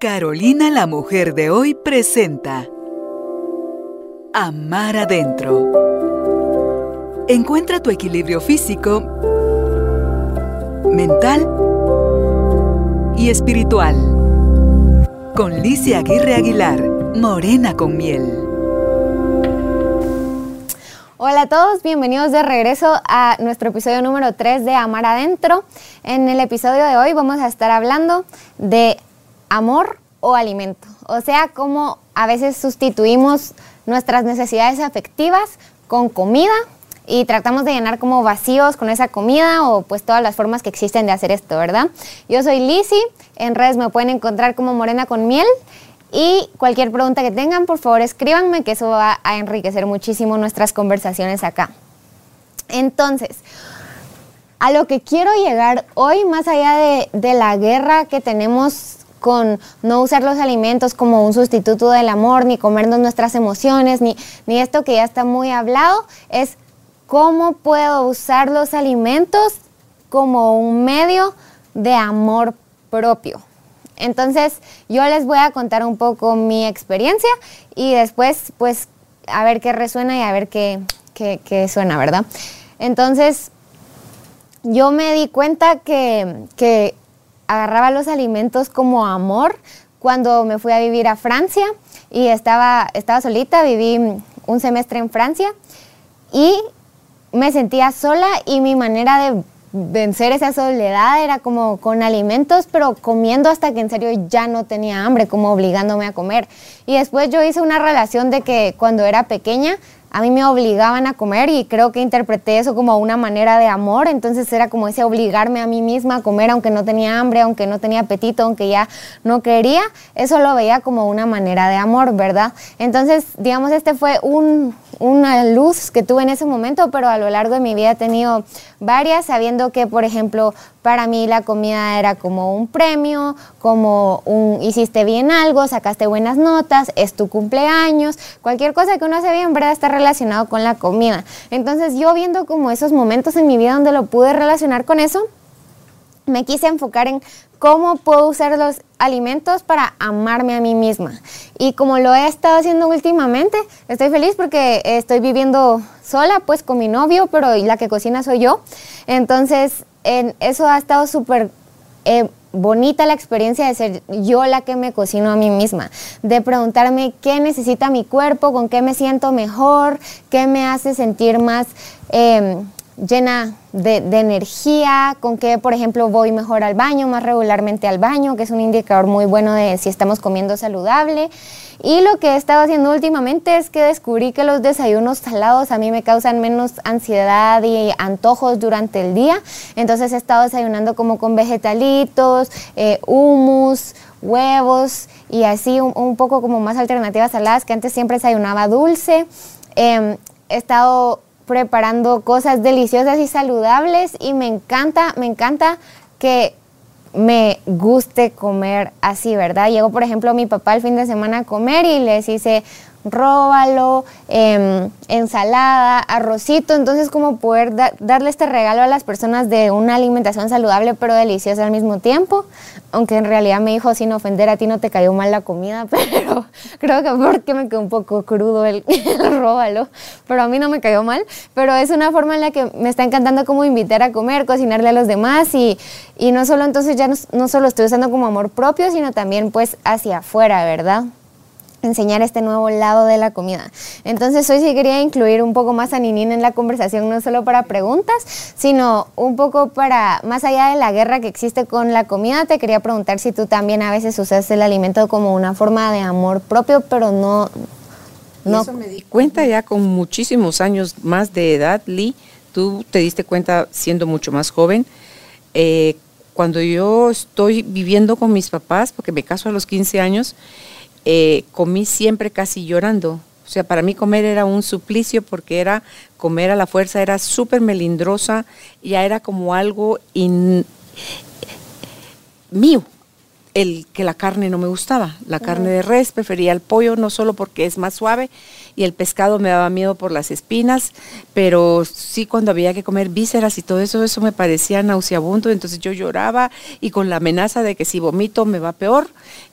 Carolina la mujer de hoy presenta Amar adentro. Encuentra tu equilibrio físico, mental y espiritual. Con Licia Aguirre Aguilar, Morena con miel. Hola a todos, bienvenidos de regreso a nuestro episodio número 3 de Amar Adentro. En el episodio de hoy vamos a estar hablando de amor o alimento. O sea, cómo a veces sustituimos nuestras necesidades afectivas con comida y tratamos de llenar como vacíos con esa comida o pues todas las formas que existen de hacer esto, ¿verdad? Yo soy Lizzy, en redes me pueden encontrar como Morena con Miel y cualquier pregunta que tengan, por favor escríbanme que eso va a enriquecer muchísimo nuestras conversaciones acá. Entonces, a lo que quiero llegar hoy, más allá de, de la guerra que tenemos con no usar los alimentos como un sustituto del amor, ni comernos nuestras emociones, ni, ni esto que ya está muy hablado, es cómo puedo usar los alimentos como un medio de amor propio. Entonces, yo les voy a contar un poco mi experiencia y después, pues, a ver qué resuena y a ver qué, qué, suena, ¿verdad? Entonces, yo me di cuenta que, que agarraba los alimentos como amor cuando me fui a vivir a Francia y estaba, estaba solita, viví un semestre en Francia y me sentía sola y mi manera de vencer esa soledad era como con alimentos, pero comiendo hasta que en serio ya no tenía hambre, como obligándome a comer. Y después yo hice una relación de que cuando era pequeña a mí me obligaban a comer y creo que interpreté eso como una manera de amor, entonces era como ese obligarme a mí misma a comer aunque no tenía hambre, aunque no tenía apetito, aunque ya no quería, eso lo veía como una manera de amor, ¿verdad? Entonces, digamos, este fue un, una luz que tuve en ese momento, pero a lo largo de mi vida he tenido varias, sabiendo que, por ejemplo, para mí la comida era como un premio, como un hiciste bien algo, sacaste buenas notas, es tu cumpleaños, cualquier cosa que uno hace bien, ¿verdad? Está relacionado con la comida. Entonces yo viendo como esos momentos en mi vida donde lo pude relacionar con eso, me quise enfocar en cómo puedo usar los alimentos para amarme a mí misma. Y como lo he estado haciendo últimamente, estoy feliz porque estoy viviendo sola, pues con mi novio, pero la que cocina soy yo. Entonces, en eso ha estado súper eh, bonita la experiencia de ser yo la que me cocino a mí misma, de preguntarme qué necesita mi cuerpo, con qué me siento mejor, qué me hace sentir más... Eh, llena de, energía, con que, por ejemplo, voy mejor al baño, más regularmente al baño, que es un indicador muy bueno de si estamos comiendo saludable. Y lo que he estado haciendo últimamente es que descubrí que los desayunos salados a mí me causan menos ansiedad y antojos durante el día. Entonces he estado desayunando como con vegetalitos, eh, humus, huevos y así un, poco como más alternativas saladas que antes siempre desayunaba dulce. Em, he estado preparando cosas deliciosas y saludables y me encanta, me encanta que me guste comer así, ¿verdad? Llego, por ejemplo, mi papá el fin de semana a comer y les hice róbalo, em, ensalada, arrocito, entonces como poder darle este regalo a las personas de una alimentación saludable pero deliciosa al mismo tiempo, aunque en realidad me dijo sin ofender a ti no te cayó mal la comida, pero creo que porque me quedó un poco crudo el, róbalo, pero a mí no me cayó mal, pero es una forma en la que me está encantando como invitar a comer, cocinarle a los demás. Y, y no solo entonces ya no, no solo estoy usando como amor propio, sino también pues hacia afuera, ¿verdad? Enseñar este nuevo lado de la comida. Entonces hoy sí quería incluir un poco más a Ninin en la conversación, no solo para preguntas, sino un poco para, más allá de la guerra que existe con la comida, te quería preguntar si tú también a veces usas el alimento como una forma de amor propio, pero no... no. Eso me di cuenta ya con muchísimos años más de edad, Lee, tú te diste cuenta siendo mucho más joven. Eh, cuando yo estoy viviendo con mis papás, porque me caso a los 15 años, eh, comí siempre casi llorando. O sea, para mí comer era un suplicio porque era comer a la fuerza, era súper melindrosa, ya era como algo mío. El que la carne no me gustaba. La carne de res, prefería el pollo, no solo porque es más suave, y el pescado me daba miedo por las espinas, pero sí cuando había que comer vísceras y todo eso, eso me parecía nauseabundo, entonces yo lloraba y con la amenaza de que si vomito me va peor,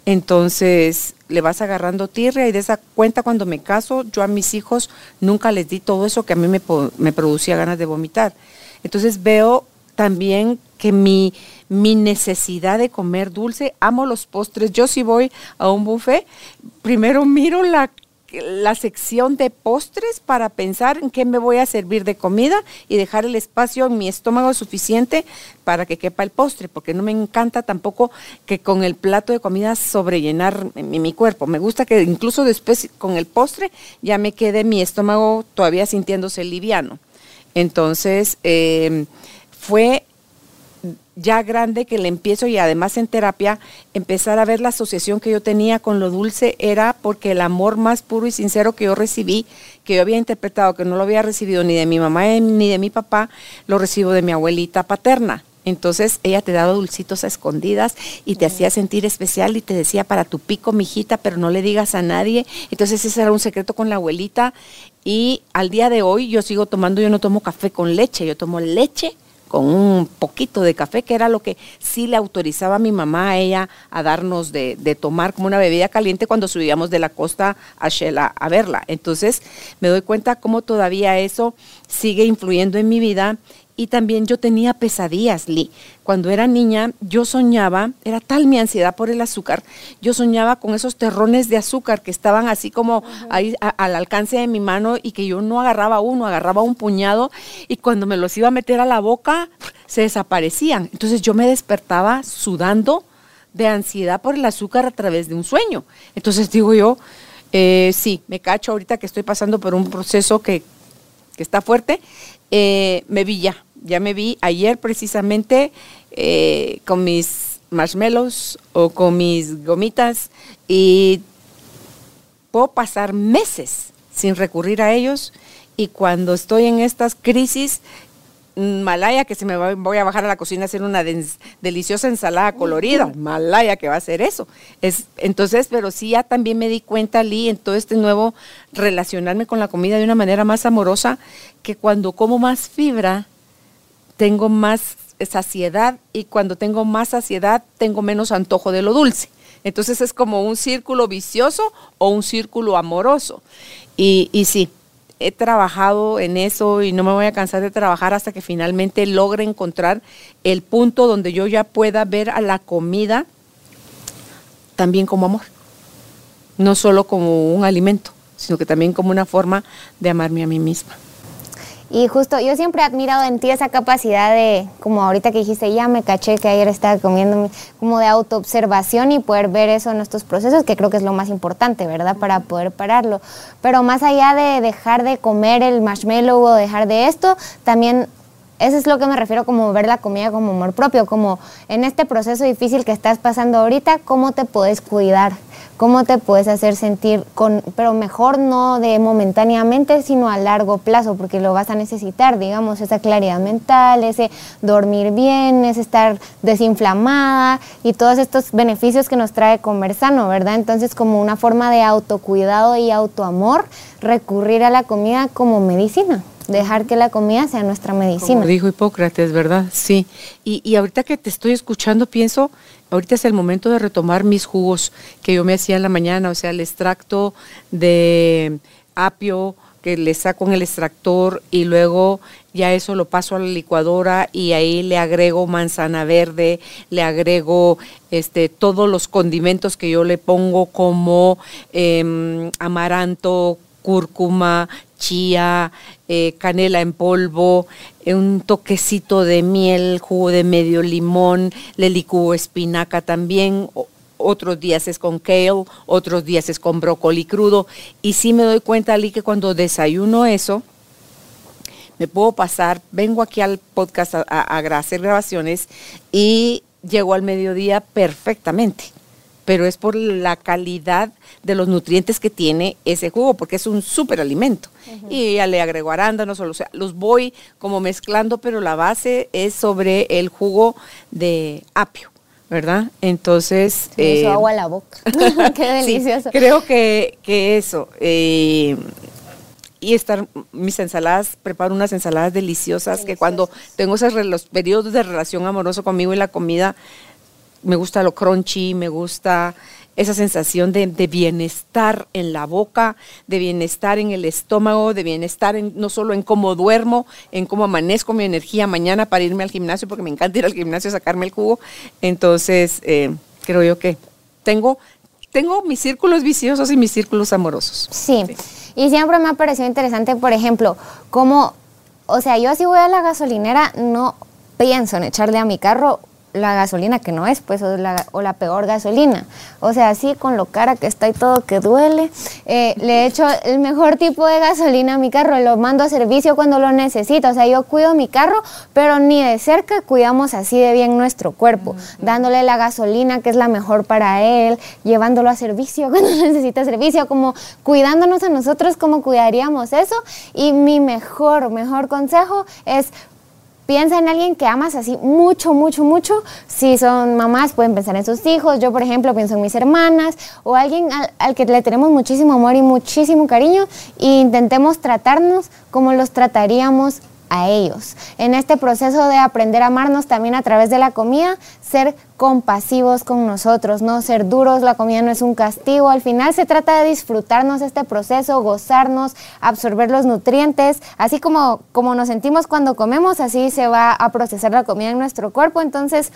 entonces le vas agarrando tirria y de esa cuenta cuando me caso, yo a mis hijos nunca les di todo eso que a mí me, me producía ganas de vomitar. Entonces veo también que mi, mi necesidad de comer dulce, amo los postres. Yo si voy a un buffet, primero miro la la sección de postres para pensar en qué me voy a servir de comida y dejar el espacio en mi estómago suficiente para que quepa el postre, porque no me encanta tampoco que con el plato de comida sobrellenar mi, mi cuerpo. Me gusta que incluso después con el postre ya me quede mi estómago todavía sintiéndose liviano. Entonces, eh, fue ya grande que le empiezo y además en terapia empezar a ver la asociación que yo tenía con lo dulce era porque el amor más puro y sincero que yo recibí, que yo había interpretado que no lo había recibido ni de mi mamá ni de mi papá, lo recibo de mi abuelita paterna. Entonces ella te daba dulcitos a escondidas y te hacía sentir especial y te decía para tu pico, mijita, pero no le digas a nadie. Entonces ese era un secreto con la abuelita. Y al día de hoy yo sigo tomando, yo no tomo café con leche, yo tomo leche con un poquito de café, que era lo que sí le autorizaba a mi mamá a ella a darnos de, tomar como una bebida caliente cuando subíamos de la costa a Shela a verla. Entonces me doy cuenta cómo todavía eso sigue influyendo en mi vida y también yo tenía pesadillas, Lee. Cuando era niña, yo soñaba, era tal mi ansiedad por el azúcar, yo soñaba con esos terrones de azúcar que estaban así como ahí al alcance de mi mano y que yo no agarraba uno, agarraba un puñado y cuando me los iba a meter a la boca, se desaparecían. Entonces yo me despertaba sudando de ansiedad por el azúcar a través de un sueño. Entonces digo yo, eh, sí, me cacho ahorita que estoy pasando por un proceso que, que está fuerte, eh, me vi ya, ya me vi ayer precisamente eh, con mis marshmallows o con mis gomitas y puedo pasar meses sin recurrir a ellos y cuando estoy en estas crisis Malaya que se me voy a bajar a la cocina a hacer una deliciosa ensalada colorida, Malaya que va a hacer eso. Es, entonces, pero sí ya también me di cuenta, Lee, en todo este nuevo relacionarme con la comida de una manera más amorosa, que cuando como más fibra, tengo más saciedad y cuando tengo más saciedad, tengo menos antojo de lo dulce. Entonces es como un círculo vicioso o un círculo amoroso. Y, y sí, he trabajado en eso y no me voy a cansar de trabajar hasta que finalmente logre encontrar el punto donde yo ya pueda ver a la comida también como amor. No solo como un alimento, sino que también como una forma de amarme a mí misma. Y justo yo siempre he admirado en ti esa capacidad de, como ahorita que dijiste, ya me caché que ayer estaba comiendo, como de autoobservación y poder ver eso en estos procesos, que creo que es lo más importante, ¿verdad? Para poder pararlo. Pero más allá de dejar de comer el marshmallow o dejar de esto, también eso es lo que me refiero como ver la comida como amor propio, como en este proceso difícil que estás pasando ahorita, ¿cómo te puedes cuidar? ¿Cómo te puedes hacer sentir con, pero mejor no de momentáneamente, sino a largo plazo, porque lo vas a necesitar, digamos, esa claridad mental, ese dormir bien, ese estar desinflamada y todos estos beneficios que nos trae comer sano, ¿verdad? Entonces, como una forma de autocuidado y autoamor, recurrir a la comida como medicina dejar que la comida sea nuestra medicina. Como dijo Hipócrates, ¿verdad? Sí. Y, y ahorita que te estoy escuchando, pienso, ahorita es el momento de retomar mis jugos que yo me hacía en la mañana, o sea, el extracto de apio que le saco en el extractor y luego ya eso lo paso a la licuadora y ahí le agrego manzana verde, le agrego este todos los condimentos que yo le pongo como em, amaranto, cúrcuma, chía, eh, canela en polvo, eh, un toquecito de miel, jugo de medio limón, le licúo espinaca también. Otros días es con kale, otros días es con brócoli crudo. Y sí me doy cuenta, Ali, que cuando desayuno eso, me puedo pasar, vengo aquí al podcast a hacer grabaciones y llego al mediodía perfectamente pero es por la calidad de los nutrientes que tiene ese jugo, porque es un súper alimento. Y ya le agrego arándanos, o sea, los voy como mezclando, pero la base es sobre el jugo de apio. ¿verdad? Entonces... Me hizo agua a la boca. Qué delicioso. creo que, que eso. eh, y estar mis ensaladas, preparo unas ensaladas deliciosas, que cuando tengo esos los periodos de relación amoroso conmigo y la comida, me gusta lo crunchy, me gusta esa sensación de, de bienestar en la boca, de bienestar en el estómago, de bienestar en, no solo en cómo duermo, en cómo amanezco mi energía mañana para irme al gimnasio, porque me encanta ir al gimnasio a sacarme el jugo. Entonces, eh, creo yo que tengo, tengo mis círculos viciosos y mis círculos amorosos. Sí. Y siempre me ha parecido interesante, por ejemplo, como, o sea, yo si voy a la gasolinera, no pienso en echarle a mi carro la gasolina que no es, pues, o la, o la peor gasolina. O sea, así con lo cara que está y todo que duele, eh, le echo el mejor tipo de gasolina a mi carro, lo mando a servicio cuando lo necesito. O sea, yo cuido mi carro, pero ni de cerca cuidamos así de bien nuestro cuerpo, dándole la gasolina que es la mejor para él, llevándolo a servicio cuando necesita servicio, como cuidándonos a nosotros como cuidaríamos eso. Y mi mejor, mejor consejo es Piensa en alguien que amas así mucho, mucho, mucho. Si son mamás, pueden pensar en sus hijos. Yo, por ejemplo, pienso en mis hermanas o alguien al, al que le tenemos muchísimo amor y muchísimo cariño e intentemos tratarnos como los trataríamos a ellos. En este proceso de aprender a amarnos también a través de la comida, ser compasivos con nosotros, no ser duros, la comida no es un castigo, al final se trata de disfrutarnos este proceso, gozarnos, absorber los nutrientes, así como, como nos sentimos cuando comemos, así se va a procesar la comida en nuestro cuerpo, entonces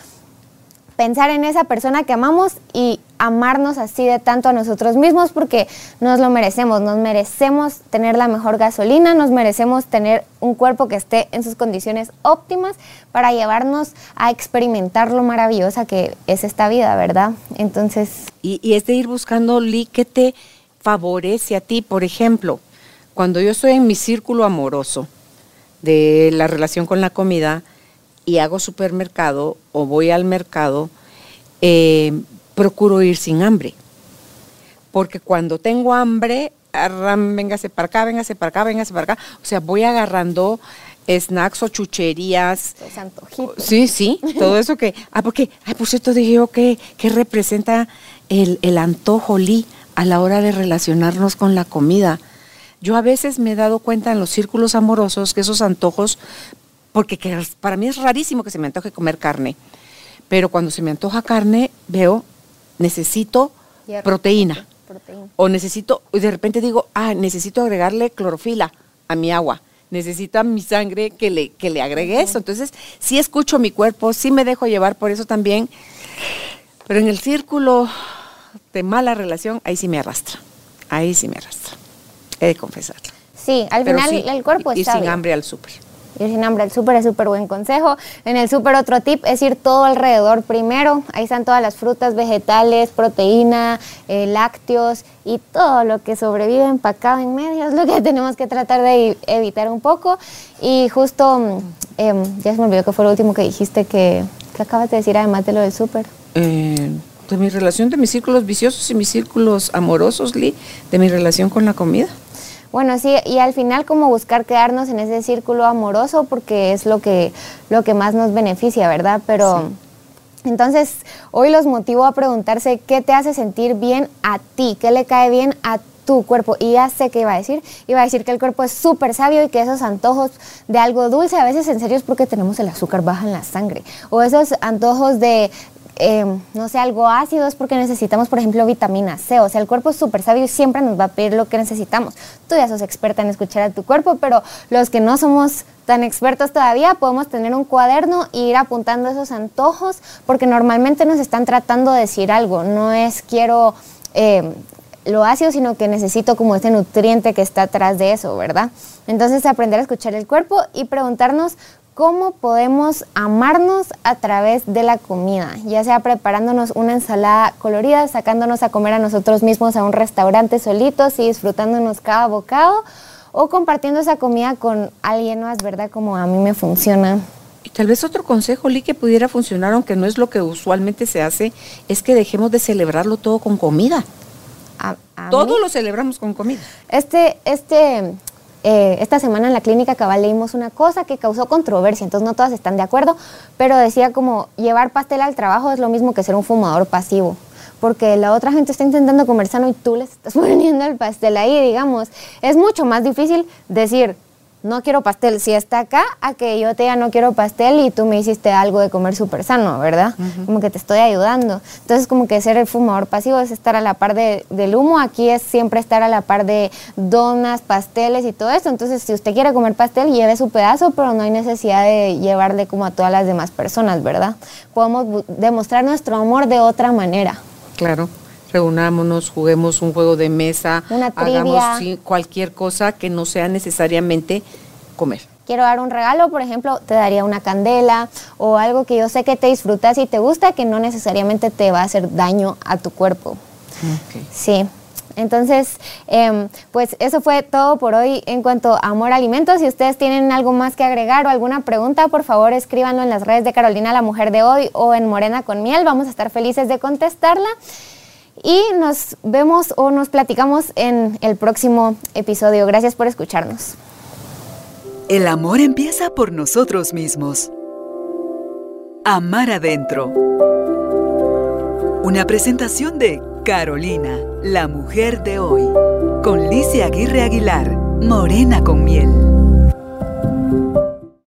pensar en esa persona que amamos y amarnos así de tanto a nosotros mismos porque nos lo merecemos, nos merecemos tener la mejor gasolina, nos merecemos tener un cuerpo que esté en sus condiciones óptimas para llevarnos a experimentar lo maravillosa que es esta vida, ¿verdad? Entonces, Y, es de ir buscando, Lee, que te favorece a ti. Por ejemplo, cuando yo estoy en mi círculo amoroso de la relación con la comida y hago supermercado o voy al mercado, eh, procuro ir sin hambre. Porque cuando tengo hambre, arran, véngase para acá, véngase para acá, véngase para acá. O sea, voy agarrando snacks o chucherías. pues antojito. Sí, sí, todo eso que... Ah, porque, ay, por cierto, dije yo que, que representa el, el antojo, Lee, a la hora de relacionarnos con la comida. Yo a veces me he dado cuenta en los círculos amorosos que esos antojos, porque que para mí es rarísimo que se me antoje comer carne, pero cuando se me antoja carne, veo, necesito Hierro. proteína. Proteína. O necesito, y de repente digo, ah, necesito agregarle clorofila a mi agua. Necesita mi sangre que le, que le agregue eso. Entonces, sí escucho mi cuerpo, sí me dejo llevar por eso también. Pero en el círculo de mala relación, ahí sí me arrastra. Ahí sí me arrastra. He de confesarlo. Sí, al Pero final sí, el cuerpo está sin bien. hambre al súper. Ir sin hambre al súper es súper buen consejo. En el súper otro tip es ir todo alrededor primero. Ahí están todas las frutas, vegetales, proteína, eh, lácteos y todo lo que sobrevive empacado en medio es lo que tenemos que tratar de evitar un poco. Y justo, mm, em, ya se me olvidó que fue lo último que dijiste que, que acabas de decir además de lo del súper. Eh, de mi relación, de mis círculos viciosos y mis círculos amorosos, Lee, de mi relación con la comida. Bueno, sí, y al final como buscar quedarnos en ese círculo amoroso porque es lo que, lo que más nos beneficia, ¿verdad? Pero entonces hoy los motivo a preguntarse qué te hace sentir bien a ti, qué le cae bien a tu cuerpo. Y ya sé qué iba a decir. Iba a decir que el cuerpo es súper sabio y que esos antojos de algo dulce a veces en serio es porque tenemos el azúcar baja en la sangre. O esos antojos de eh, no sé, algo ácido es porque necesitamos, por ejemplo, vitamina C. O sea, el cuerpo es súper sabio y siempre nos va a pedir lo que necesitamos. Tú ya sos experta en escuchar a tu cuerpo, pero los que no somos tan expertos todavía, podemos tener un cuaderno e ir apuntando esos antojos, porque normalmente nos están tratando de decir algo. No es quiero eh, lo ácido, sino que necesito como ese nutriente que está atrás de eso, ¿verdad? Entonces, aprender a escuchar el cuerpo y preguntarnos cómo podemos amarnos a través de la comida, ya sea preparándonos una ensalada colorida, sacándonos a comer a nosotros mismos a un restaurante solitos y disfrutándonos cada bocado, o compartiendo esa comida con alguien más, ¿verdad? Como a mí me funciona. Y tal vez otro consejo, Lee, que pudiera funcionar, aunque no es lo que usualmente se hace, es que dejemos de celebrarlo todo con comida. A- a Todo mí- lo celebramos con comida. Este, este eh, esta semana en la clínica cabal leímos una cosa que causó controversia, entonces no todas están de acuerdo, pero decía como llevar pastel al trabajo es lo mismo que ser un fumador pasivo porque la otra gente está intentando comer sano y tú les estás poniendo el pastel ahí, digamos. Es mucho más difícil decir, no quiero pastel si está acá, a que yo te diga no quiero pastel y tú me hiciste algo de comer súper sano, ¿verdad? Como que te estoy ayudando. Entonces, como que ser el fumador pasivo es estar a la par de, del humo, aquí es siempre estar a la par de donas, pasteles y todo eso. Entonces, si usted quiere comer pastel, lleve su pedazo, pero no hay necesidad de llevarle como a todas las demás personas, ¿verdad? Podemos demostrar nuestro amor de otra manera. Claro reunámonos, juguemos un juego de mesa, hagamos cualquier cosa que no sea necesariamente comer. Quiero dar un regalo, por ejemplo, te daría una candela o algo que yo sé que te disfrutas y te gusta, que no necesariamente te va a hacer daño a tu cuerpo. Sí. Entonces, em, pues eso fue todo por hoy en cuanto a amor alimentos. Si ustedes tienen algo más que agregar o alguna pregunta, por favor escríbanlo en las redes de Carolina la Mujer de hoy o en Morena con Miel. Vamos a estar felices de contestarla y nos vemos o nos platicamos en el próximo episodio. Gracias por escucharnos. El amor empieza por nosotros mismos. Amar adentro. Una presentación de Carolina, la mujer de hoy, con Licia Aguirre Aguilar, Morena con miel.